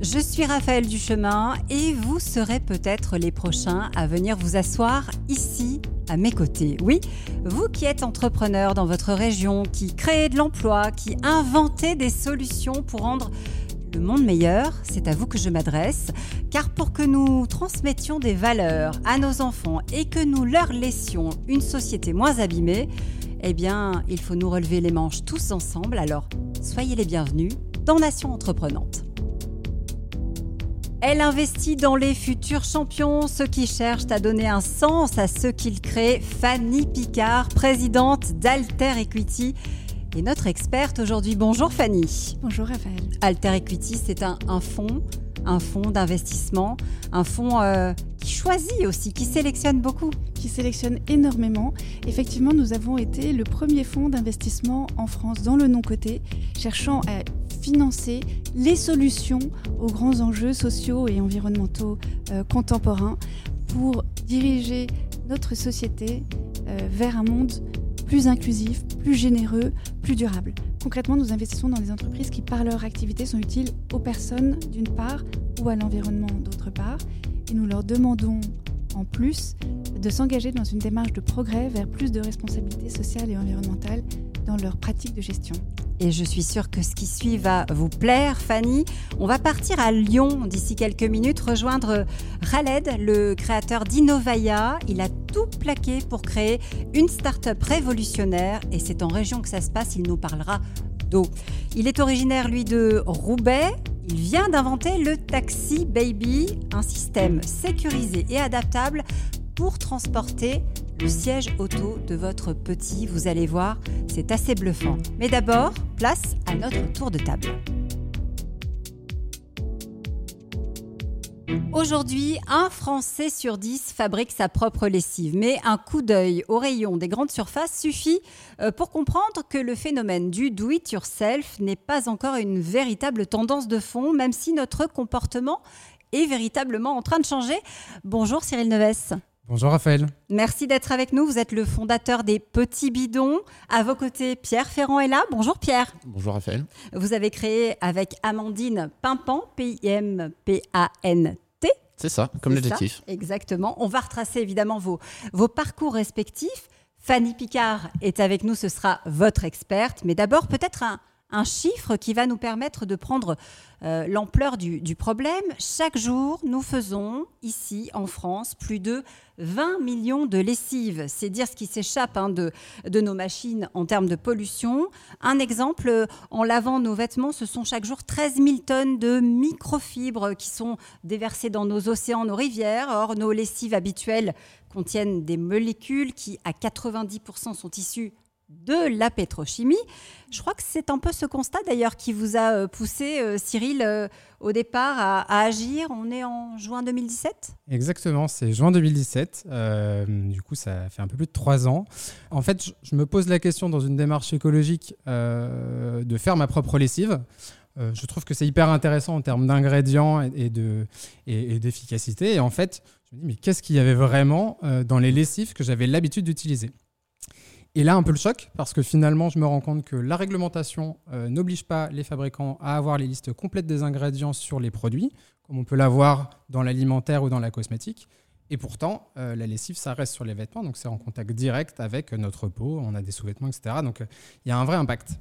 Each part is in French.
Je suis Raphaël Duchemin et vous serez peut-être les prochains à venir vous asseoir ici à mes côtés. Oui, vous qui êtes entrepreneur dans votre région, qui créez de l'emploi, qui inventez des solutions pour rendre le monde meilleur, c'est à vous que je m'adresse, car pour que nous transmettions des valeurs à nos enfants et que nous leur laissions une société moins abîmée, eh bien, il faut nous relever les manches tous ensemble, alors soyez les bienvenus dans Nation Entreprenante. Elle investit dans les futurs champions, ceux qui cherchent à donner un sens à ce qu'ils créent. Fanny Picard, présidente d'Alter Equity, est notre experte aujourd'hui. Bonjour Fanny. Bonjour Raphaël. Alter Equity, c'est un, fonds, un fonds d'investissement, un fonds euh, qui choisit aussi, qui sélectionne beaucoup. Qui sélectionne énormément. Effectivement, nous avons été le premier fonds d'investissement en France dans le non-coté, cherchant à financer les solutions aux grands enjeux sociaux et environnementaux euh, contemporains pour diriger notre société euh, vers un monde plus inclusif, plus généreux, plus durable. Concrètement, nous investissons dans des entreprises qui, par leur activité, sont utiles aux personnes d'une part ou à l'environnement d'autre part. Et nous leur demandons en plus de s'engager dans une démarche de progrès vers plus de responsabilité sociale et environnementale dans leur pratique de gestion et je suis sûre que ce qui suit va vous plaire, Fanny. On va partir à Lyon d'ici quelques minutes, rejoindre Khaled, le créateur d'Innovaya. Il a tout plaqué pour créer une start-up révolutionnaire et c'est en région que ça se passe. Il nous parlera d'eau. Il est originaire, lui, de Roubaix. Il vient d'inventer le Taxi Baby, un système sécurisé et adaptable pour transporter le siège auto de votre petit. Vous allez voir, c'est assez bluffant. Mais d'abord, place à notre tour de table. Aujourd'hui, un Français sur dix fabrique sa propre lessive, mais un coup d'œil au rayon des grandes surfaces suffit euh, pour comprendre que le phénomène du do-it-yourself n'est pas encore une véritable tendance de fond, même si notre comportement est véritablement en train de changer. Bonjour Cyril Neves. Bonjour Raphaël. Merci d'être avec nous. Vous êtes le fondateur des Petits Bidons. À vos côtés, Pierre Ferrand est là. Bonjour Pierre. Bonjour Raphaël. Vous avez créé avec Amandine Pimpan, P-I-M-P-A-N-T. C'est ça, comme l'adjectif. Exactement. On va retracer évidemment vos, vos parcours respectifs. Fanny Picard est avec nous, ce sera votre experte. Mais d'abord, peut-être un, un chiffre qui va nous permettre de prendre euh, l'ampleur du, problème. Chaque jour, nous faisons ici en France plus de 20 millions de lessives. C'est dire ce qui s'échappe hein, de, de, nos machines en termes de pollution. Un exemple, en lavant nos vêtements, ce sont chaque jour 13 000 tonnes de microfibres qui sont déversées dans nos océans, nos rivières. Or, nos lessives habituelles contiennent des molécules qui, à 90%, sont issues de la pétrochimie. Je crois que c'est un peu ce constat d'ailleurs qui vous a euh, poussé, euh, Cyril, euh, au départ à, agir. On est en juin 2017 Exactement, c'est juin 2017. du coup, ça fait un peu plus de trois ans. En fait, je, me pose la question dans une démarche écologique de faire ma propre lessive. je trouve que c'est hyper intéressant en termes d'ingrédients et, et d'efficacité. Et, en fait, je me dis, mais qu'est-ce qu'il y avait vraiment dans les lessives que j'avais l'habitude d'utiliser? Et là, un peu le choc, parce que finalement, je me rends compte que la réglementation euh, n'oblige pas les fabricants à avoir les listes complètes des ingrédients sur les produits, comme on peut l'avoir dans l'alimentaire ou dans la cosmétique. Et pourtant, euh, la lessive, ça reste sur les vêtements, donc c'est en contact direct avec notre peau, on a des sous-vêtements, etc. Donc euh, il y a un vrai impact.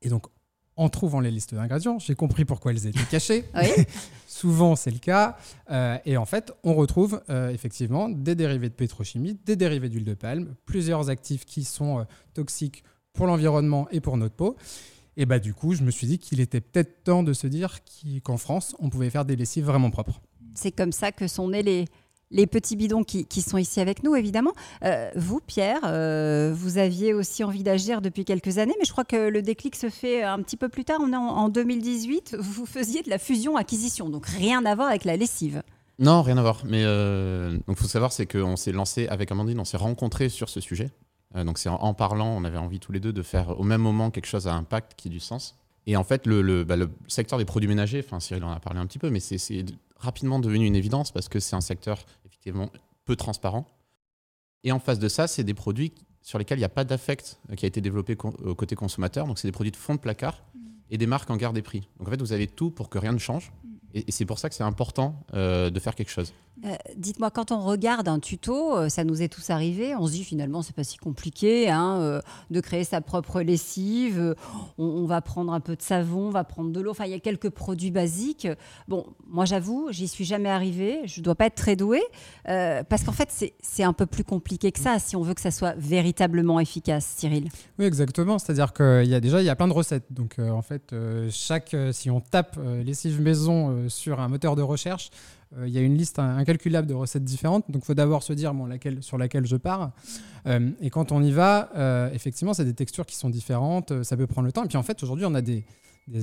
Et donc, en trouvant les listes d'ingrédients, j'ai compris pourquoi elles étaient cachées. Souvent, c'est le cas. Euh, et en fait, on retrouve euh, effectivement des dérivés de pétrochimie, des dérivés d'huile de palme, plusieurs actifs qui sont euh, toxiques pour l'environnement et pour notre peau. Et bah, du coup, je me suis dit qu'il était peut-être temps de se dire qu'en France, on pouvait faire des lessives vraiment propres. C'est comme ça que sont nés les, les petits bidons qui, sont ici avec nous, évidemment. Euh, vous, Pierre, euh, vous aviez aussi envie d'agir depuis quelques années, mais je crois que le déclic se fait un petit peu plus tard. On est en, 2018. Vous faisiez de la fusion-acquisition, donc rien à voir avec la lessive. Non, rien à voir. Mais euh, donc, faut savoir, c'est qu'on s'est lancé avec Amandine, on s'est rencontrés sur ce sujet. Euh, donc, c'est en, parlant, on avait envie tous les deux de faire au même moment quelque chose à impact qui ait du sens. Et en fait, le, bah, secteur des produits ménagers, Cyril en a parlé un petit peu, mais c'est rapidement devenu une évidence parce que c'est un secteur effectivement peu transparent. Et en face de ça, c'est des produits sur lesquels il n'y a pas d'affect euh, qui a été développé au côté consommateur. Donc, c'est des produits de fond de placard et des marques en garde des prix. Donc, en fait, vous avez tout pour que rien ne change. Et, et c'est pour ça que c'est important euh, de faire quelque chose. Euh, Dites-moi, quand on regarde un tuto, euh, ça nous est tous arrivé, on se dit finalement c'est pas si compliqué hein, euh, de créer sa propre lessive. on, va prendre un peu de savon, on va prendre de l'eau. Enfin, il y a quelques produits basiques. Bon, moi j'avoue, j'y suis jamais arrivée. Je dois pas être très douée parce qu'en fait c'est- un peu plus compliqué que ça si on veut que ça soit véritablement efficace, Cyril. Oui, exactement. C'est-à-dire qu'il y a déjà y a plein de recettes. Donc en fait, chaque si on tape lessive maison sur un moteur de recherche, il y a une liste in- incalculable de recettes différentes. Donc il faut d'abord se dire sur laquelle je pars. Euh, et quand on y va, euh, effectivement, c'est des textures qui sont différentes. euh, ça peut prendre le temps. Et puis en fait, aujourd'hui, on a des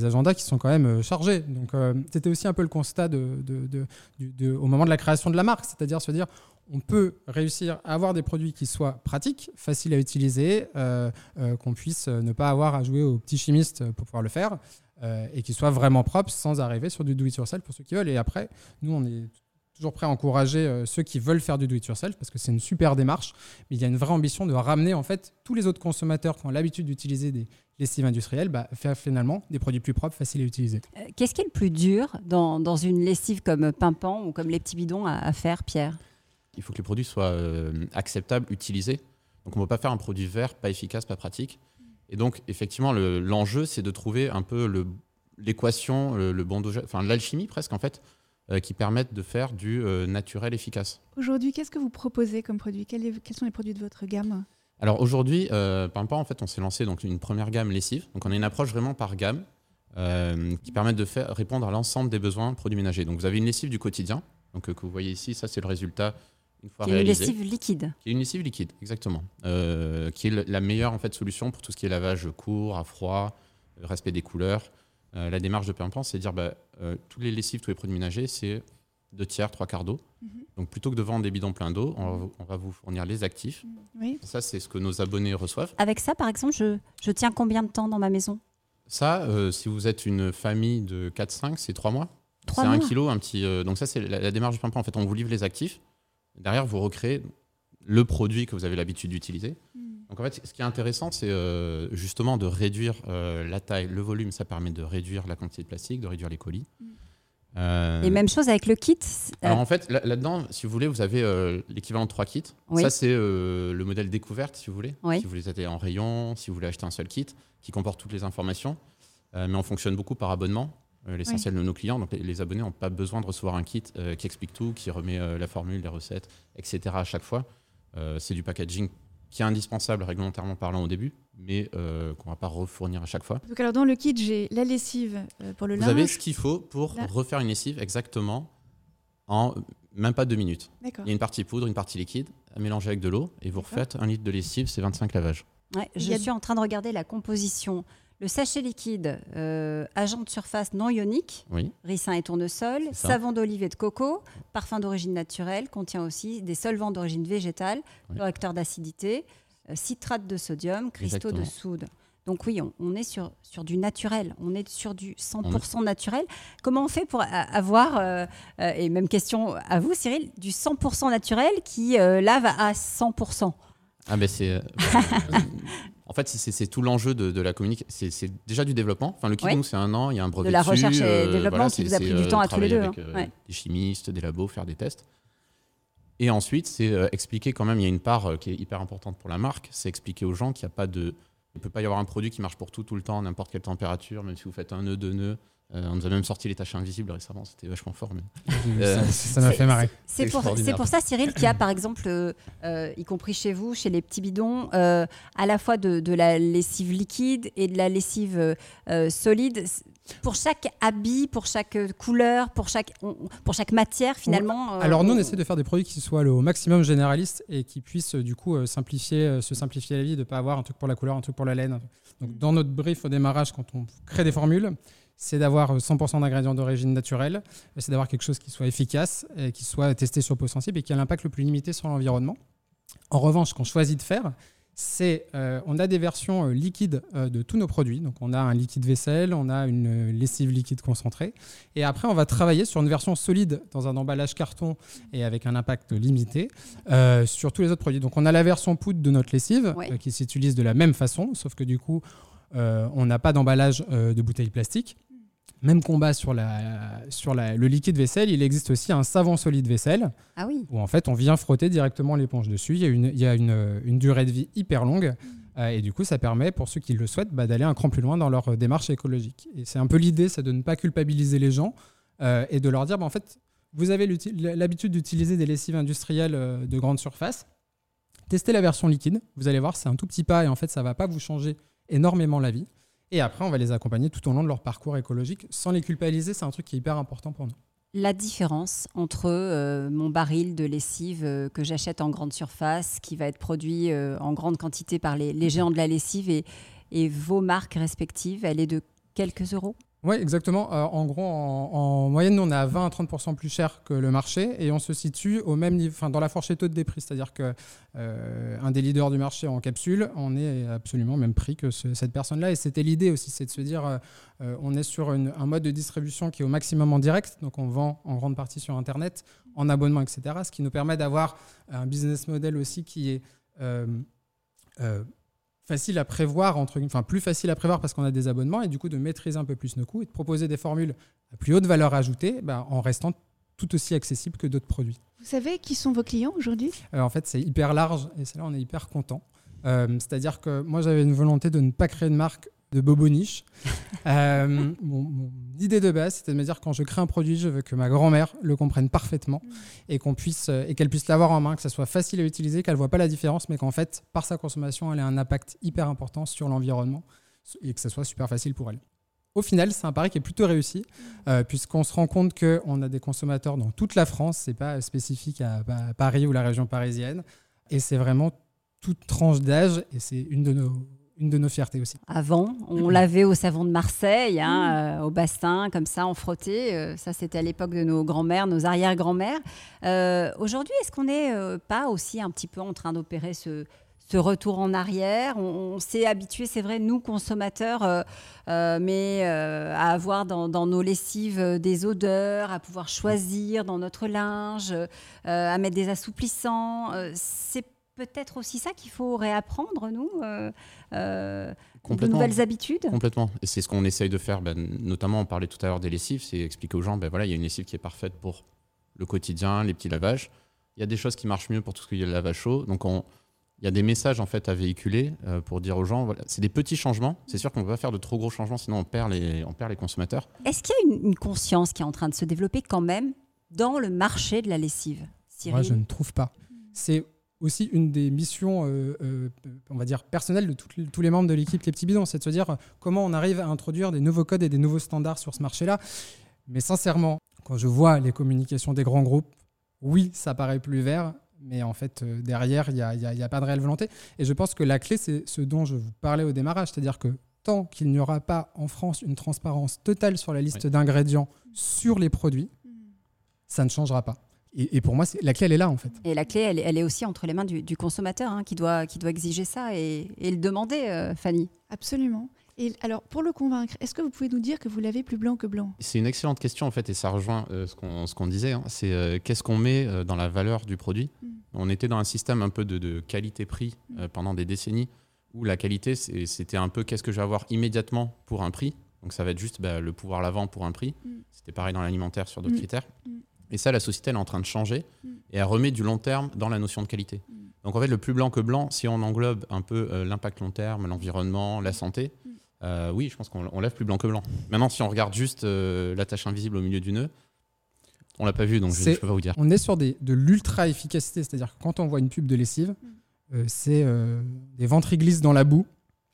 agendas qui sont quand même euh, chargés. Donc, euh, c'était aussi un peu le constat au moment de la création de la marque, c'est-à-dire se dire on peut réussir à avoir des produits qui soient pratiques, faciles à utiliser, euh, euh, qu'on puisse euh, ne pas avoir à jouer aux petits chimistes pour pouvoir le faire, euh, et qui soient vraiment propres sans arriver sur du do-it-yourself pour ceux qui veulent. Et après, nous, on est toujours prêt à encourager euh, ceux qui veulent faire du do-it-yourself parce que c'est une super démarche, mais il y a une vraie ambition de ramener en fait tous les autres consommateurs qui ont l'habitude d'utiliser des lessives industrielles, bah, faire finalement des produits plus propres, faciles à utiliser. Euh, Qu'est-ce qui est le plus dur dans, dans une lessive comme Pimpant ou comme les petits bidons à, à faire, Pierre? Il faut que les produits soient euh, acceptables, utilisés. Donc on ne peut pas faire un produit vert, pas efficace, pas pratique. Et donc effectivement, le- l'enjeu, c'est de trouver un peu l'équation, le, le bon enfin l'alchimie presque en fait, euh, qui permettent de faire du euh, naturel efficace. Aujourd'hui, qu'est-ce que vous proposez comme produit? Quel est- Quels sont les produits de votre gamme? Alors aujourd'hui, euh, Pimpa, en fait, on s'est lancé donc une première gamme lessive. Donc on a une approche vraiment par gamme euh, qui permet de faire répondre à l'ensemble des besoins produits ménagers. Donc vous avez une lessive du quotidien, donc que vous voyez ici, ça c'est le résultat une fois Qui est une lessive liquide. Qui est une lessive liquide, exactement. Euh, qui est la meilleure en fait, solution pour tout ce qui est lavage court, à froid, euh, respect des couleurs. Euh, la démarche de Pimpan, c'est de dire bah, euh, tous les lessives, tous les produits ménagers, c'est deux tiers, trois quarts d'eau. Mhm. Donc plutôt que de vendre des bidons pleins d'eau, on, va vous- on va vous fournir les actifs. Oui. Ça, c'est ce que nos abonnés reçoivent. Avec ça, par exemple, je, je tiens combien de temps dans ma maison? Ça, euh, si vous êtes une famille de 4-5, c'est 3 mois. C'est un kilo, un petit. donc ça, c'est la, la démarche du Pimpan. En fait, on vous livre les actifs. Derrière, vous recréez le produit que vous avez l'habitude d'utiliser. Donc en fait, ce qui est intéressant, c'est euh, justement de réduire euh, la taille, le volume. Ça permet de réduire la quantité de plastique, de réduire les colis. Euh, Et même chose avec le kit. alors en fait, là- là-dedans, si vous voulez, vous avez euh, l'équivalent de trois kits. Oui. Ça, c'est euh, le modèle découverte, si vous voulez. Oui. Si vous les avez en rayon, si vous voulez acheter un seul kit qui comporte toutes les informations. Euh, mais on fonctionne beaucoup par abonnement. Euh, L'essentiel de nos clients, donc les, abonnés n'ont pas besoin de recevoir un kit euh, qui explique tout, qui remet euh, la formule, les recettes, etc. à chaque fois. Euh, c'est du packaging qui est indispensable réglementairement parlant au début, mais euh, qu'on ne va pas refournir à chaque fois. Donc alors dans le kit, j'ai la lessive euh, pour le Vous linge. avez ce qu'il faut pour Là. refaire une lessive exactement en même pas deux minutes. D'accord. Il y a une partie poudre, une partie liquide, à mélanger avec de l'eau, et vous refaites un litre de lessive, c'est 25 lavages. ouais, je suis en train de regarder la composition. Le sachet liquide, euh, agent de surface non ionique, Oui. ricin et tournesol, savon d'olive et de coco, parfum d'origine naturelle, contient aussi des solvants d'origine végétale, Oui. correcteur d'acidité, euh, citrate de sodium, cristaux de soude. Donc oui, on, on est sur, sur du naturel, on est sur du 100% naturel. Comment on fait pour avoir, euh, et même question à vous Cyril, du 100% naturel qui là va à 100% Ah ben c'est... en fait, c'est- tout l'enjeu de, de la communication. C'est déjà du développement. Enfin, le Ouais. nous, c'est un an, il y a un brevet De la dessus, recherche et euh, développement qui c'est- vous a pris du euh, temps à tous les deux, avec, hein. euh, Ouais. Des chimistes, des labos, faire des tests. Et ensuite, c'est expliquer quand même, il y a une part qui est hyper importante pour la marque, c'est expliquer aux gens qu'il n'y a pas de... Il ne peut pas y avoir un produit qui marche pour tout, tout le temps, n'importe quelle température, même si vous faites un nœud, deux nœuds. Euh, on nous a même sorti les taches invisibles récemment, c'était vachement fort. Mais... Euh, ça m'a fait marrer. C'est pour, ça, Cyril, qu'il y a par exemple, euh, y compris chez vous, chez les petits bidons, euh, à la fois de, de la lessive liquide et de la lessive solide. Pour chaque habit, pour chaque couleur, pour chaque, on- pour chaque matière, finalement. Alors nous, on on- essaie de faire des produits qui soient le, au maximum généralistes et qui puissent du coup simplifier, se simplifier la vie, de ne pas avoir un truc pour la couleur, un truc pour la laine. Donc dans notre brief au démarrage, quand on crée des formules, c'est d'avoir euh, 100% d'ingrédients d'origine naturelle, c'est d'avoir quelque chose qui soit efficace, et qui soit testé sur peau sensible et qui a l'impact le plus limité sur l'environnement. En revanche, ce qu'on choisit de faire, c'est euh, on a des versions euh, liquides euh, de tous nos produits. Donc on a un liquide vaisselle, on a une euh, lessive liquide concentrée. Et après, on va travailler sur une version solide dans un emballage carton et avec un impact limité euh, sur tous les autres produits. Donc on a la version poudre de notre lessive Ouais. euh, qui s'utilise de la même façon, sauf que du coup, euh, on n'a pas d'emballage euh, de bouteilles plastiques. Même combat sur, la, sur la, le liquide vaisselle, il existe aussi un savon solide vaisselle, Ah oui. où en fait on vient frotter directement l'éponge dessus. Il y a une, il y a une, une durée de vie hyper longue, euh, et du coup ça permet, pour ceux qui le souhaitent, bah, d'aller un cran plus loin dans leur euh, démarche écologique. Et c'est un peu l'idée, c'est de ne pas culpabiliser les gens, euh, et de leur dire, bah, en fait, vous avez l'habitude d'utiliser des lessives industrielles de grande surface, testez la version liquide, vous allez voir, c'est un tout petit pas, et en fait ça va pas vous changer énormément la vie. Et après, on va les accompagner tout au long de leur parcours écologique sans les culpabiliser. C'est un truc qui est hyper important pour nous. La différence entre euh, mon baril de lessive euh, que j'achète en grande surface, qui va être produit euh, en grande quantité par les, les géants de la lessive, et, et vos marques respectives, elle est de quelques euros? Oui, exactement. Euh, en gros, en, en moyenne, nous, on est à 20 à 30% plus cher que le marché et on se situe au même niveau, enfin, dans la fourchette haute des prix. C'est-à-dire que euh, des leaders du marché en capsule, on est absolument au même prix que ce- cette personne-là. Et c'était l'idée aussi, c'est de se dire, euh, on est sur un mode de distribution qui est au maximum en direct, donc on vend en grande partie sur Internet, en abonnement, etc. Ce qui nous permet d'avoir un business model aussi qui est facile à prévoir, entre, enfin plus facile à prévoir parce qu'on a des abonnements et du coup de maîtriser un peu plus nos coûts et de proposer des formules à plus haute valeur ajoutée bah, en restant tout aussi accessible que d'autres produits. Vous savez qui sont vos clients aujourd'hui? Euh, en fait, c'est hyper large et c'est là on est hyper content. Euh, C'est-à-dire que moi j'avais une volonté de ne pas créer de marque de bobo niche. Euh, mon, idée de base, c'était de me dire quand je crée un produit, je veux que ma grand-mère le comprenne parfaitement euh, et qu'elle puisse l'avoir en main, que ça soit facile à utiliser, qu'elle voit pas la différence, mais qu'en fait, par sa consommation, elle ait un impact hyper important sur l'environnement et que ça soit super facile pour elle. Au final, c'est un pari qui est plutôt réussi, euh, puisqu'on se rend compte qu'on a des consommateurs dans toute la France, c'est pas spécifique à Paris ou la région parisienne, et c'est vraiment toute tranche d'âge, et c'est une de nos une de nos fiertés aussi. Avant, on lavait au savon de Marseille, hein, euh, au bassin, comme ça, on frottait. Euh, ça, c'était à l'époque de nos grands-mères, nos arrière-grands-mères. Euh, Aujourd'hui, est-ce qu'on n'est pas aussi un petit peu en train d'opérer ce, ce retour en arrière? On, on s'est habitué, c'est vrai, nous, consommateurs, euh, euh, mais euh, à avoir dans, dans nos lessives des odeurs, à pouvoir choisir dans notre linge, à mettre des assouplissants. C'est peut-être aussi ça qu'il faut réapprendre, nous euh, euh, de nouvelles habitudes Complètement. Et c'est ce qu'on essaye de faire. ben, notamment, on parlait tout à l'heure des lessives. C'est expliquer aux gens, ben voilà, il y a une lessive qui est parfaite pour le quotidien, les petits lavages. Il y a des choses qui marchent mieux pour tout ce qui est le lavage chaud. Donc, on, il y a des messages en fait à véhiculer euh, pour dire aux gens, voilà, c'est des petits changements. C'est sûr qu'on ne peut pas faire de trop gros changements, sinon on perd les, on perd les consommateurs. Est-ce qu'il y a une, une conscience qui est en train de se développer quand même dans le marché de la lessive Cyril? Moi, je ne trouve pas. C'est aussi une des missions, euh, euh, on va dire, personnelles de tous les membres de l'équipe Les Petits Bidons, c'est de se dire comment on arrive à introduire des nouveaux codes et des nouveaux standards sur ce marché-là. Mais sincèrement, quand je vois les communications des grands groupes, oui, ça paraît plus vert, mais en fait, euh, derrière, il n'y a, pas de réelle volonté. Et je pense que la clé, c'est ce dont je vous parlais au démarrage, c'est-à-dire que tant qu'il n'y aura pas en France une transparence totale sur la liste Oui. d'ingrédients sur les produits, ça ne changera pas. Et, et pour moi, la clé, elle est là, en fait. Et la clé, elle, est- elle est aussi entre les mains du, du consommateur hein, qui, doit, qui doit exiger ça et, et le demander, euh, Fanny. Absolument. Et alors, pour le convaincre, est-ce que vous pouvez nous dire que vous l'avez plus blanc que blanc? C'est une excellente question en fait, et ça rejoint euh, ce qu'on ce qu'on disait. hein. c'est euh, qu'est-ce qu'on met euh, dans la valeur du produit? Mm. On était dans un système un peu de, de qualité-prix euh, pendant des décennies, où la qualité c'était un peu qu'est-ce que je vais avoir immédiatement pour un prix? Donc ça va être juste bah, le pouvoir l'avant pour un prix. Mm. C'était pareil dans l'alimentaire sur d'autres Mm. critères. Et ça, la société elle est en train de changer Mm. et elle remet du long terme dans la notion de qualité. Mm. Donc en fait, le plus blanc que blanc, si on englobe un peu euh, l'impact long terme, l'environnement, la santé, Mm. euh, oui, je pense qu'on on lève plus blanc que blanc. Maintenant, si on regarde juste euh, la tache invisible au milieu du nœud, on l'a pas vu, donc je ne peux pas vous dire. On est sur des, de l'ultra-efficacité, c'est-à-dire que quand on voit une pub de lessive, euh, c'est euh, des ventres glissent dans la boue,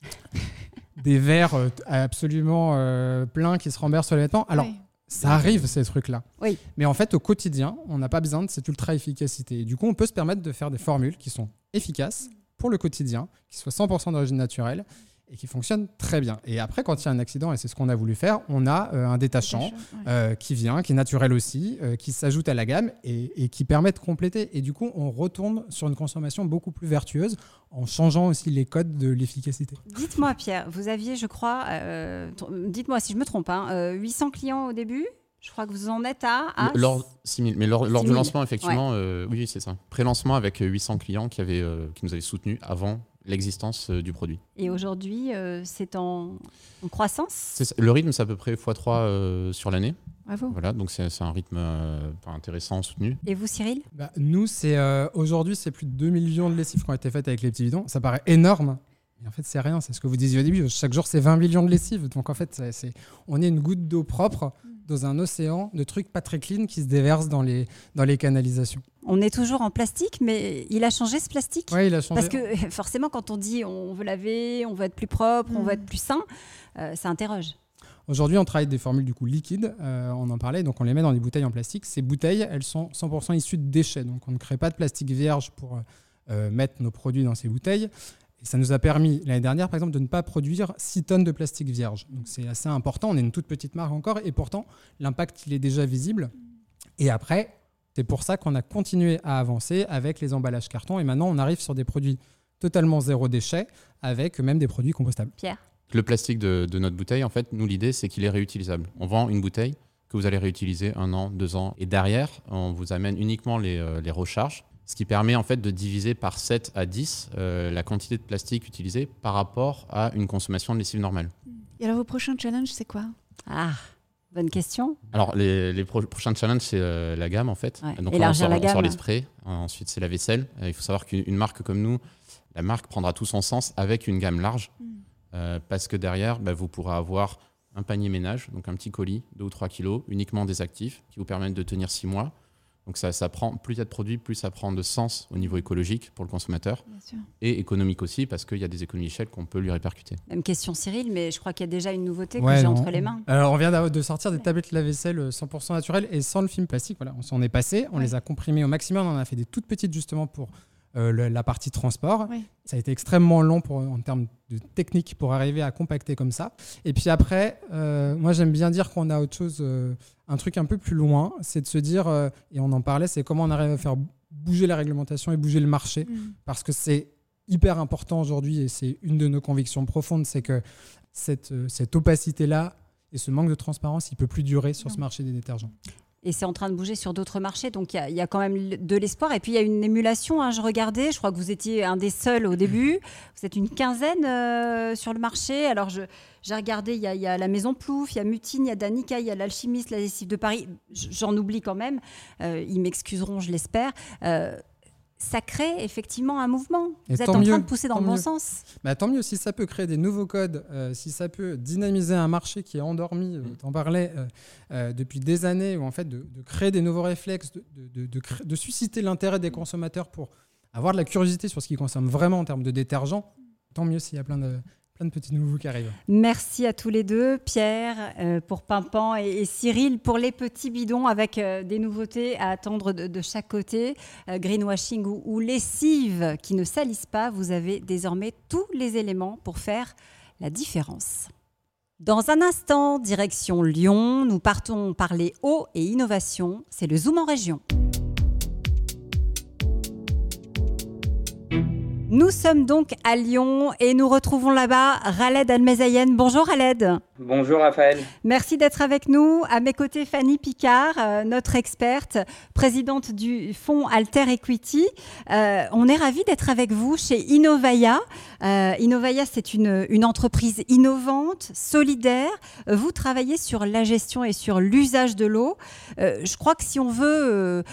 des verres absolument euh, pleins qui se renversent sur les vêtements. Alors. Ça arrive, ces trucs-là. Oui. Mais en fait, au quotidien, on n'a pas besoin de cette ultra-efficacité. Du coup, on peut se permettre de faire des formules qui sont efficaces pour le quotidien, qui soient 100% d'origine naturelle et qui fonctionnent très bien. Et après, quand il y a un accident, et c'est ce qu'on a voulu faire, on a euh, un détachant Ouais. euh, qui vient, qui est naturel aussi, euh, qui s'ajoute à la gamme et, et qui permet de compléter. Et du coup, on retourne sur une consommation beaucoup plus vertueuse en changeant aussi les codes de l'efficacité. Dites-moi, Pierre, vous aviez, je crois, euh, dites-moi si je me trompe, hein, euh, 800 clients au début? Je crois que vous en êtes à. à Lors, 6 000. Mais lors, lors 6 du 000, lancement, effectivement, euh, oui, c'est ça. Pré-lancement avec 800 clients qui, avaient, euh, qui nous avaient soutenus avant l'existence du produit. Et aujourd'hui, c'est en, croissance Le rythme, c'est à peu près x3 sur l'année. Bravo. Voilà, donc c'est un rythme intéressant, soutenu. Et vous, Cyril? Bah, Nous, c'est aujourd'hui, c'est plus de 2 millions de lessives qui ont été faites avec les petits bidons. Ça paraît énorme. Mais en fait, c'est rien, c'est ce que vous disiez au début. Chaque jour, c'est 20 millions de lessives. Donc en fait, c'est, on est une goutte d'eau propre dans un océan de trucs pas très clean qui se déversent dans les, dans les canalisations. On est toujours en plastique, mais il a changé ce plastique Oui, il a changé. Parce que forcément, quand on dit on veut laver, on veut être plus propre, on veut mm. être plus sain, euh, ça interroge. Aujourd'hui, on travaille des formules du coup liquides, euh, on en parlait, donc on les met dans des bouteilles en plastique. Ces bouteilles, elles sont 100% issues de déchets, donc on ne crée pas de plastique vierge pour euh, mettre nos produits dans ces bouteilles ça nous a permis l'année dernière, par exemple, de ne pas produire 6 tonnes de plastique vierge. Donc c'est assez important. On est une toute petite marque encore, et pourtant l'impact il est déjà visible. Et après, c'est pour ça qu'on a continué à avancer avec les emballages carton. Et maintenant, on arrive sur des produits totalement zéro déchet, avec même des produits compostables. Pierre. Le plastique de, notre bouteille, en fait, nous l'idée c'est qu'il est réutilisable. On vend une bouteille que vous allez réutiliser un an, deux ans, et derrière, on vous amène uniquement les, euh, les recharges ce qui permet en fait de diviser par 7 à 10 euh, la quantité de plastique utilisée par rapport à une consommation de lessive normale. Et alors vos prochains challenges, c'est quoi? Ah, bonne question. Alors les, prochains challenges, c'est euh, la gamme en fait. Donc Élargir on, la gamme. sort les sprays, ensuite c'est la vaisselle. Euh, il faut savoir qu'une marque comme nous, la marque prendra tout son sens avec une gamme large, hmm. parce que derrière, bah, vous pourrez avoir un panier ménage, donc un petit colis, 2 ou 3 kilos, uniquement des actifs, qui vous permettent de tenir 6 mois. Donc ça, ça prend, plus il y a de produits, plus ça prend de sens au niveau écologique pour le consommateur et économique aussi parce qu'il y a des économies d'échelle qu'on peut lui répercuter. Même question Cyril, mais je crois qu'il y a déjà une nouveauté que j'ai entre les mains. Alors on vient de sortir des tablettes lave-vaisselle 100% naturelles et sans le film plastique. Voilà, on s'en est passé, on les a comprimées au maximum, on en a fait des toutes petites justement pour euh, la partie transport. Ça a été extrêmement long pour, en termes de technique pour arriver à compacter comme ça. Et puis après, euh, moi j'aime bien dire qu'on a autre chose, euh, un truc un peu plus loin, c'est de se dire, et on en parlait, c'est comment on arrive à faire bouger la réglementation et bouger le marché. Mm. Parce que c'est hyper important aujourd'hui et c'est une de nos convictions profondes, c'est que cette, cette opacité-là et ce manque de transparence, il peut plus durer sur ce marché des détergents et c'est en train de bouger sur d'autres marchés. Donc il y, a quand même de l'espoir. Et puis il y a une émulation. Hein, je regardais, je crois que vous étiez un des seuls au début. Vous êtes une quinzaine euh, sur le marché. Alors j'ai regardé, il y, a la Maison Plouf, il y a Mutine, il y a Danica, il y a l'Alchimiste, la Lessive de Paris. J'en oublie quand même. Euh, ils m'excuseront, je l'espère. Euh, ça crée effectivement un mouvement. Vous êtes en train de pousser dans le bon sens. Bah, tant mieux si ça peut créer des nouveaux codes, euh, si ça peut dynamiser un marché qui est endormi, euh, mm. tu en parlais, euh, depuis des années, ou en fait de, créer des nouveaux réflexes, de, de susciter l'intérêt des consommateurs pour avoir de la curiosité sur ce qu'ils consomment vraiment en termes de détergents, tant mieux s'il y a plein de, plein de petits nouveaux qui arrivent. Merci à tous les deux, Pierre euh, pour Pimpan et, Cyril pour les petits bidons avec euh, des nouveautés à attendre de, chaque côté, euh, greenwashing ou, ou lessive qui ne salissent pas. Vous avez désormais tous les éléments pour faire la différence. Dans un instant, direction Lyon, nous partons parler eau et innovation. C'est le Zoom en région. Nous sommes donc à Lyon et nous retrouvons là-bas Raled Almezayen. Bonjour Raled. Bonjour Raphaël. Merci d'être avec nous. À mes côtés, Fanny Picard, euh, notre experte, présidente du fonds Alter Equity. Euh, on est ravis d'être avec vous chez Innovaya. Euh, Innovaya, c'est une, entreprise innovante, solidaire. Vous travaillez sur la gestion et sur l'usage de l'eau. je crois que si on veut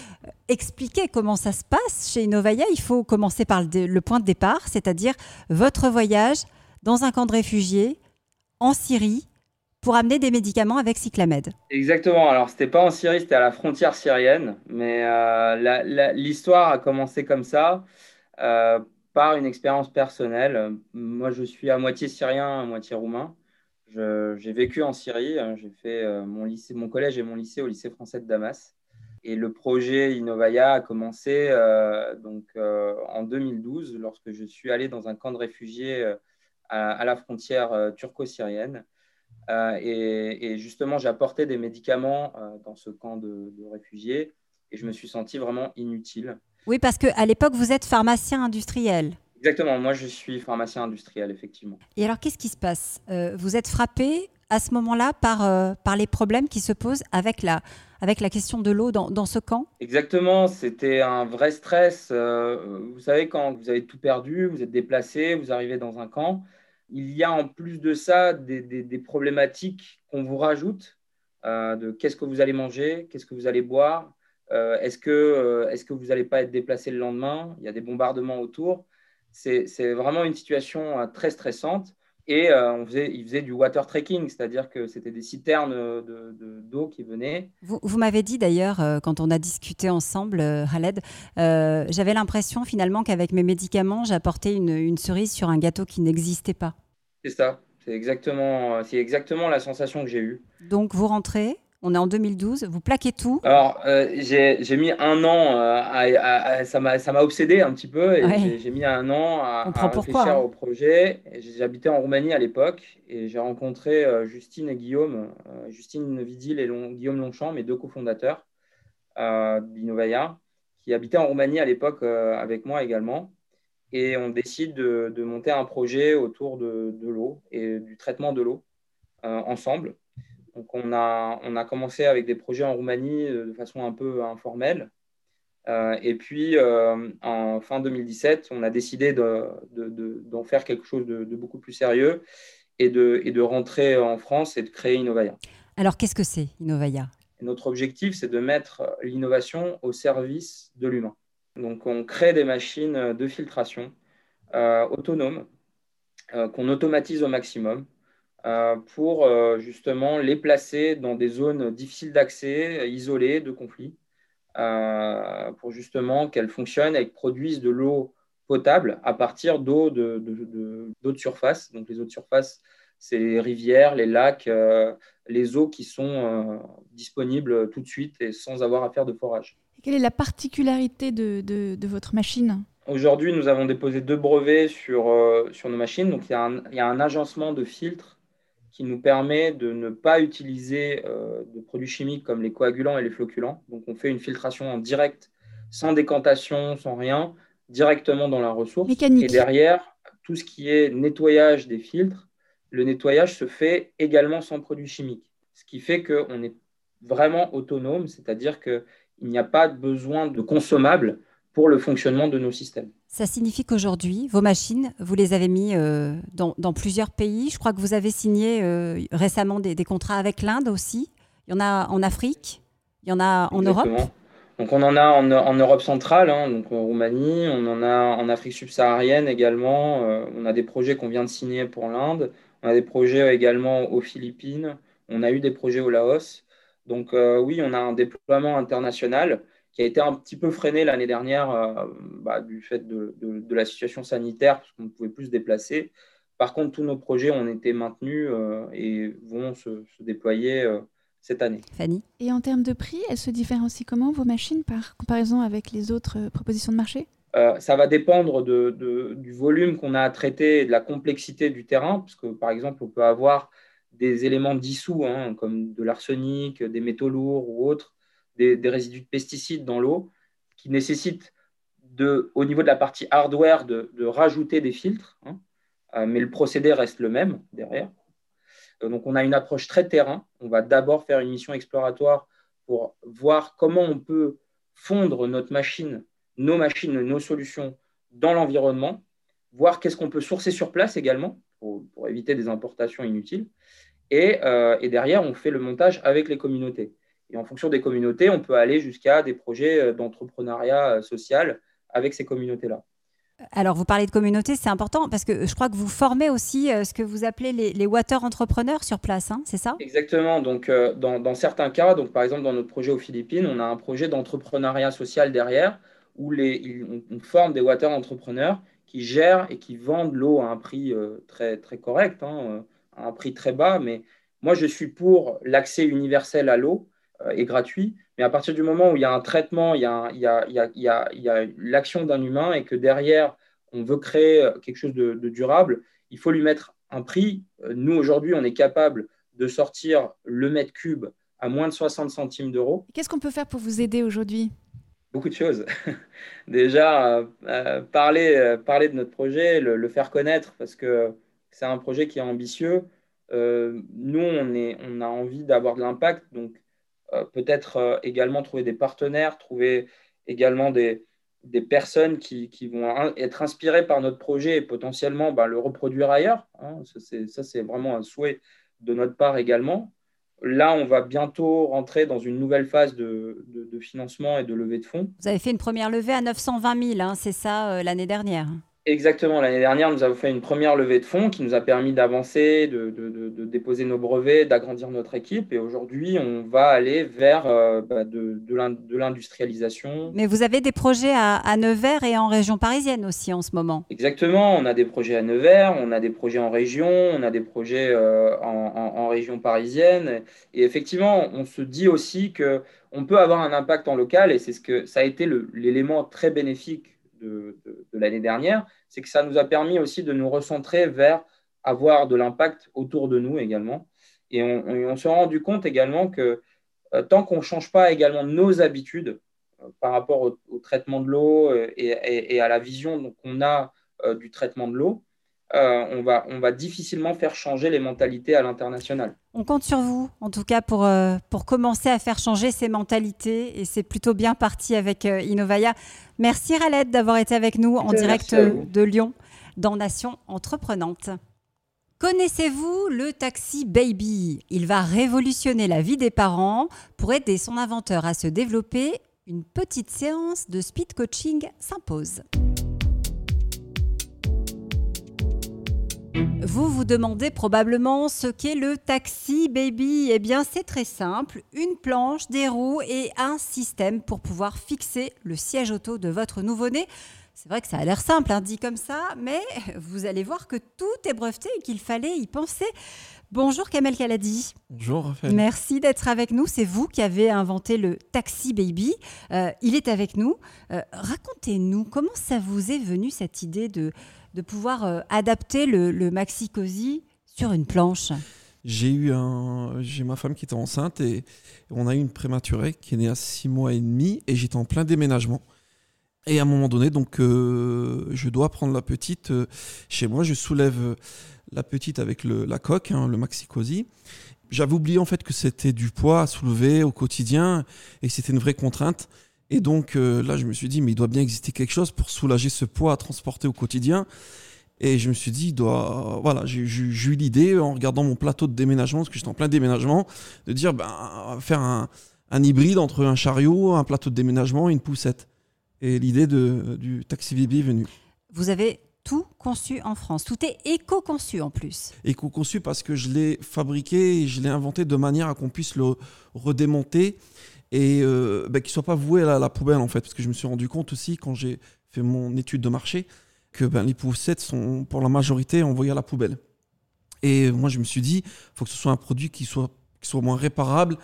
expliquer comment ça se passe chez Innovaya, il faut commencer par le, point de départ, c'est-à-dire votre voyage dans un camp de réfugiés en Syrie pour amener des médicaments avec Cyclamed. Exactement. Alors, c'était pas en Syrie, c'était à la frontière syrienne. Mais euh, l'histoire a commencé comme ça, euh, par une expérience personnelle. Moi, je suis à moitié syrien, à moitié roumain. J'ai vécu en Syrie. J'ai fait euh, mon, lycée, mon collège et mon lycée au lycée français de Damas. Et le projet Innovaya a commencé donc, en 2012 lorsque je suis allé dans un camp de réfugiés à, la frontière turco-syrienne. Et, justement, j'apportais des médicaments dans ce camp de, réfugiés et je me suis senti vraiment inutile. Oui, parce qu'à l'époque, vous êtes pharmacien industriel. Exactement, moi je suis pharmacien industriel, effectivement. Et alors, qu'est-ce qui se passe? Vous êtes frappé à ce moment-là par, par les problèmes qui se posent avec la, avec la question de l'eau dans, dans, ce camp? Exactement, c'était un vrai stress. vous savez, quand vous avez tout perdu, vous êtes déplacé, vous arrivez dans un camp, il y a en plus de ça des, des, problématiques qu'on vous rajoute de qu'est-ce que vous allez manger, qu'est-ce que vous allez boire, est-ce que, est que vous n'allez pas être déplacé le lendemain, il y a des bombardements autour. C'est vraiment une situation euh, très stressante. Et euh, on faisait, il faisait du water trekking, c'est-à-dire que c'était des citernes d'eau de, qui venaient. Vous, m'avez dit d'ailleurs, euh, quand on a discuté ensemble, Khaled, j'avais l'impression finalement qu'avec mes médicaments, j'apportais une, une, cerise sur un gâteau qui n'existait pas. C'est ça, c'est exactement, exactement la sensation que j'ai eue. Donc vous rentrez on est en 2012, vous plaquez tout. Alors, euh, j'ai mis un an, euh, à, ça m'a obsédé un petit peu, et j'ai mis un an à, réfléchir hein. au projet. J'habitais en Roumanie à l'époque, et j'ai rencontré euh, Justine et Guillaume, Justine Vidil et Guillaume Longchamp, mes deux cofondateurs d'Innovaya, qui habitaient en Roumanie à l'époque avec moi également. Et on décide de, monter un projet autour de l'eau et du traitement de l'eau ensemble. Donc on a, on a commencé avec des projets en Roumanie euh, de façon un peu informelle. Euh, et puis, euh, en fin 2017, on a décidé d'en de, faire quelque chose de, beaucoup plus sérieux et de, et de rentrer en France et de créer Innovaya. Alors, qu'est-ce que c'est Innovaya? Notre objectif, c'est de mettre l'innovation au service de l'humain. Donc, on crée des machines de filtration autonomes qu'on automatise au maximum euh, pour euh, justement les placer dans des zones difficiles d'accès, isolées de conflits, euh, pour justement qu'elles fonctionnent et produisent de l'eau potable à partir d'eau de, de, surface. Donc les eaux de surface, c'est les rivières, les lacs, les eaux qui sont disponibles tout de suite et sans avoir à faire de forage. Quelle est la particularité de, votre machine Aujourd'hui, nous avons déposé deux brevets sur, sur nos machines. Donc, il y, a un, il y a un agencement de filtres qui nous permet de ne pas utiliser euh, de produits chimiques comme les coagulants et les floculants. Donc, on fait une filtration en direct, sans décantation, sans rien, directement dans la ressource. Mécanique. Et derrière, tout ce qui est nettoyage des filtres, le nettoyage se fait également sans produits chimiques. Ce qui fait qu'on est vraiment autonome, c'est-à-dire qu'il n'y a pas besoin de consommables pour le fonctionnement de nos systèmes. Ça signifie qu'aujourd'hui, vos machines, vous les avez mis euh, dans, plusieurs pays. Je crois que vous avez signé euh, récemment des, contrats avec l'Inde aussi. Il y en a en Afrique, il y en a en Europe. Donc on en a en, Europe centrale, hein, donc en Roumanie, on en a en Afrique subsaharienne également. Euh, on a des projets qu'on vient de signer pour l'Inde. On a des projets également aux Philippines. On a eu des projets au Laos. Donc oui, on a un déploiement international qui a été un petit peu freiné l'année dernière euh, bah, du fait de, la situation sanitaire, parce qu'on ne pouvait plus se déplacer. Par contre, tous nos projets ont été maintenus euh, et vont se, déployer euh, cette année. Fanny? Et en termes de prix, elles se différencient comment, vos machines, par comparaison avec les autres propositions de marché? Ça va dépendre du volume qu'on a à traiter et de la complexité du terrain, parce que par exemple, on peut avoir des éléments dissous, hein, comme de l'arsenic, des métaux lourds ou autres, des, résidus de pesticides dans l'eau qui nécessitent au niveau de la partie hardware de, rajouter des filtres, hein. euh, mais le procédé reste le même derrière. Euh, donc on a une approche très terrain. On va d'abord faire une mission exploratoire pour voir comment on peut fondre notre machine, nos machines, nos solutions dans l'environnement, voir qu'est-ce qu'on peut sourcer sur place également pour, éviter des importations inutiles. Et, euh, et, derrière, on fait le montage avec les communautés. Et en fonction des communautés, on peut aller jusqu'à des projets euh, d'entrepreneuriat euh, social avec ces communautés-là. Alors, vous parlez de communauté, c'est important parce que je crois que vous formez aussi ce que vous appelez les, water entrepreneurs sur place, hein, c'est ça? Exactement. Donc, dans, certains cas, donc, par exemple, dans notre projet aux Philippines, on a un projet d'entrepreneuriat social derrière où les, on, forme des water entrepreneurs qui gèrent et qui vendent l'eau à un prix très, très correct, hein, à un prix très bas. Mais moi, je suis pour l'accès universel à l'eau euh, gratuit. Mais à partir du moment où il y a un traitement, il y a, l'action d'un humain et que derrière, on veut créer quelque chose de, durable, il faut lui mettre un prix. Euh, nous, aujourd'hui, on est capable de sortir le mètre cube à moins de 60 centimes d'euros. Qu'est-ce qu'on peut faire pour vous aider aujourd'hui? Beaucoup de choses. Déjà, euh, parler, parler de notre projet, le, faire connaître, parce que c'est un projet qui est ambitieux. nous, on, est, on a envie d'avoir de l'impact, donc peut-être également trouver des partenaires, trouver également des, des personnes qui, qui, vont être inspirées par notre projet et potentiellement bah, le reproduire ailleurs. Hein. Ça, c'est vraiment un souhait de notre part également. Là, on va bientôt rentrer dans une nouvelle phase de, financement et de levée de fonds. Vous avez fait une première levée à 920 000, hein, c'est ça, euh, l'année dernière? Exactement. L'année dernière, nous avons fait une première levée de fonds qui nous a permis d'avancer, de, déposer nos brevets, d'agrandir notre équipe. Et aujourd'hui, on va aller vers euh, bah, de, l'industrialisation. Mais vous avez des projets à, Nevers et en région parisienne aussi en ce moment. Exactement. On a des projets à Nevers, on a des projets en région, on a des projets euh, en, région parisienne. Et effectivement, on se dit aussi que on peut avoir un impact en local et c'est ce que ça a été l'élément très bénéfique de, l'année dernière, c'est que ça nous a permis aussi de nous recentrer vers avoir de l'impact autour de nous également. Et on, s'est rendu compte également que euh, tant qu'on ne change pas également nos habitudes euh, par rapport au, traitement de l'eau euh, et, à la vision qu'on a du traitement de l'eau, euh, on, va, on va difficilement faire changer les mentalités à l'international. On compte sur vous, en tout cas, pour, euh, pour commencer à faire changer ces mentalités. Et c'est plutôt bien parti avec euh, Innovaya. Merci Ralette d'avoir été avec nous en direct de Lyon dans Nation Entreprenante. Connaissez-vous le taxi baby? Il va révolutionner la vie des parents. Pour aider son inventeur à se développer, une petite séance de speed coaching s'impose. Vous vous demandez probablement ce qu'est le taxi baby. Eh bien, c'est très simple. Une planche, des roues et un système pour pouvoir fixer le siège auto de votre nouveau-né. C'est vrai que ça a l'air simple, hein, dit comme ça, mais vous allez voir que tout est breveté et qu'il fallait y penser. Bonjour Kamel Kaladi. Bonjour Raphaël. Merci d'être avec nous. C'est vous qui avez inventé le Taxi Baby. Euh, il est avec nous. Euh, racontez-nous comment ça vous est venu cette idée de, de pouvoir euh, adapter le, maxi cosy sur une planche j'ai eu j'ai ma femme qui était enceinte et on a eu une prématurée qui est née à six mois et demi et j'étais en plein déménagement. Et à un moment donné, donc, euh, je dois prendre la petite euh, chez moi. Je soulève la petite avec la coque, hein, le maxi cosy. J'avais oublié en fait que c'était du poids à soulever au quotidien et que c'était une vraie contrainte. Et donc euh, là, je me suis dit, mais il doit bien exister quelque chose pour soulager ce poids à transporter au quotidien. Et je me suis dit, doit, voilà, j'ai eu l'idée en regardant mon plateau de déménagement, parce que j'étais en plein déménagement, de dire, ben, faire un, hybride entre un chariot, un plateau de déménagement et une poussette. Et l'idée du taxi baby est venue. Vous avez tout conçu en France. Tout est éco-conçu en plus. Éco-conçu parce que je l'ai fabriqué et je l'ai inventé de manière à qu'on puisse le redémonter et euh, bah, qu'il ne soit pas voué à la, poubelle en fait. Parce que je me suis rendu compte aussi quand j'ai fait mon étude de marché que ben, les poussettes sont pour la majorité envoyées à la poubelle. Et moi je me suis dit, il faut que ce soit un produit qui soit, qui soit moins réparable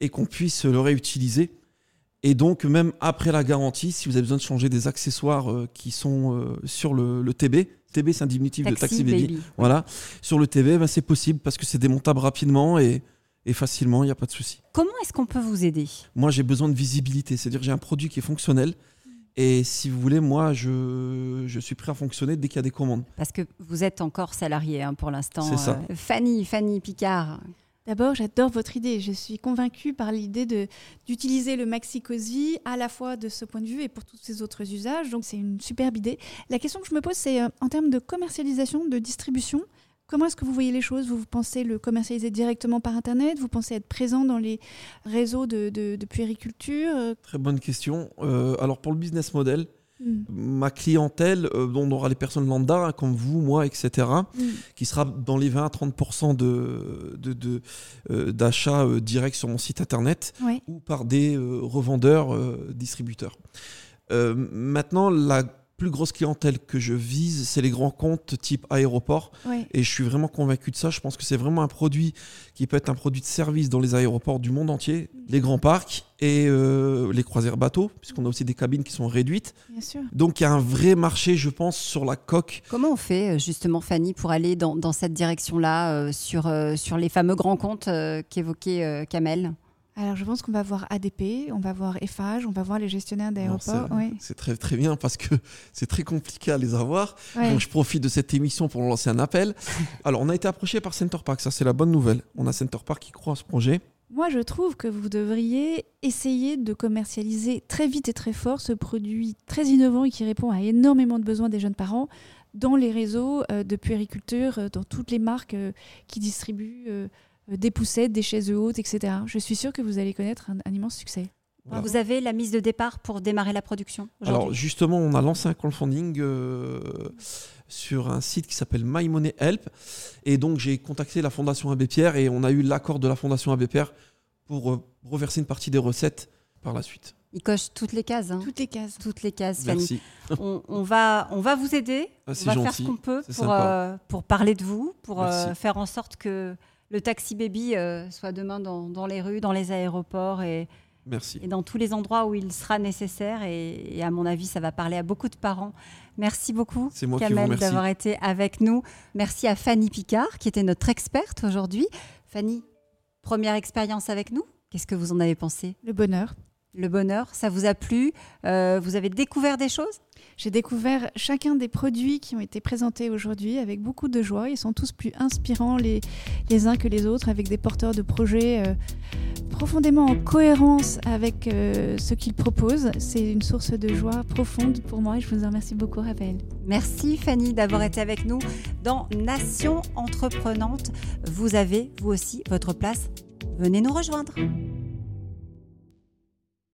et qu'on puisse le réutiliser. Et donc, même après la garantie, si vous avez besoin de changer des accessoires euh, qui sont euh, sur le, TB, TB c'est un diminutif de Taxi Baby, voilà, sur le TB, ben, c'est possible parce que c'est démontable rapidement et, et facilement, il n'y a pas de souci. Comment est-ce qu'on peut vous aider? Moi, j'ai besoin de visibilité, c'est-à-dire j'ai un produit qui est fonctionnel. Et si vous voulez, moi, je, je suis prêt à fonctionner dès qu'il y a des commandes. Parce que vous êtes encore salarié hein, pour l'instant. C'est ça. Euh, Fanny, Fanny Picard. D'abord, j'adore votre idée. Je suis convaincue par l'idée d'utiliser le maxi cosy à la fois de ce point de vue et pour tous ces autres usages. Donc, c'est une superbe idée. La question que je me pose, c'est euh, en termes de commercialisation, de distribution. Comment est-ce que vous voyez les choses? Vous, pensez le commercialiser directement par Internet? Vous pensez être présent dans les réseaux de, puériculture? Très bonne question. Euh, alors pour le business model, hmm. ma clientèle, euh, dont on aura les personnes lambda, hein, comme vous, moi, etc., hmm. qui sera dans les 20 à 30% de, de, euh, d'achats directs sur mon site Internet ou par des revendeurs, distributeurs. maintenant, la plus grosse clientèle que je vise, c'est les grands comptes type aéroport. Et je suis vraiment convaincu de ça. Je pense que c'est vraiment un produit qui peut être un produit de service dans les aéroports du monde entier, les grands parcs et euh, les croisières bateaux, puisqu'on a aussi des cabines qui sont réduites. Bien sûr. Donc il y a un vrai marché, je pense, sur la coque. Comment on fait euh, justement, Fanny, pour aller dans, dans cette direction-là, euh, sur, sur les fameux grands comptes qu'évoquait Kamel? Alors, je pense qu'on va voir ADP, on va voir Eiffage, on va voir les gestionnaires d'aéroports. C'est très, très bien parce que c'est très compliqué à les avoir. Ouais. Donc, je profite de cette émission pour lancer un appel. Alors, on a été approché par Center Park, ça c'est la bonne nouvelle. On a Center Park qui croit à ce projet. Moi, je trouve que vous devriez essayer de commercialiser très vite et très fort ce produit très innovant et qui répond à énormément de besoins des jeunes parents dans les réseaux euh, de puériculture, euh, dans toutes les marques euh, qui distribuent des poussettes, des chaises hautes, etc. Je suis sûre que vous allez connaître un, un immense succès. Voilà. Vous avez la mise de départ pour démarrer la production Alors justement, on a lancé un crowdfunding euh, sur un site qui s'appelle My Money Help. Et donc j'ai contacté la Fondation Abbé Pierre et on a eu l'accord de la Fondation Abbé Pierre pour euh, reverser une partie des recettes par la suite. Il coche toutes les cases. hein. Toutes les cases. Toutes les cases, Fanny. Merci. On, on va, on va vous aider. Ah, on va faire ce qu'on peut pour, euh, pour parler de vous, pour euh, faire en sorte que le taxi baby euh, soit demain dans, dans les rues, dans les aéroports et, Merci. et dans tous les endroits où il sera nécessaire. Et, et à mon avis, ça va parler à beaucoup de parents. Merci beaucoup, moi Kamel, d'avoir été avec nous. Merci à Fanny Picard, qui était notre experte aujourd'hui. Fanny, première expérience avec nous? Qu'est-ce que vous en avez pensé? Le bonheur. Le bonheur, ça vous a plu Euh, Vous avez découvert des choses? J'ai découvert chacun des produits qui ont été présentés aujourd'hui avec beaucoup de joie. Ils sont tous plus inspirants les, les uns que les autres, avec des porteurs de projets euh, profondément en cohérence avec euh, ce qu'ils proposent. C'est une source de joie profonde pour moi et je vous en remercie beaucoup, Raphaël. Merci Fanny d'avoir été avec nous dans Nation Entreprenante. Vous avez, vous aussi, votre place. Venez nous rejoindre.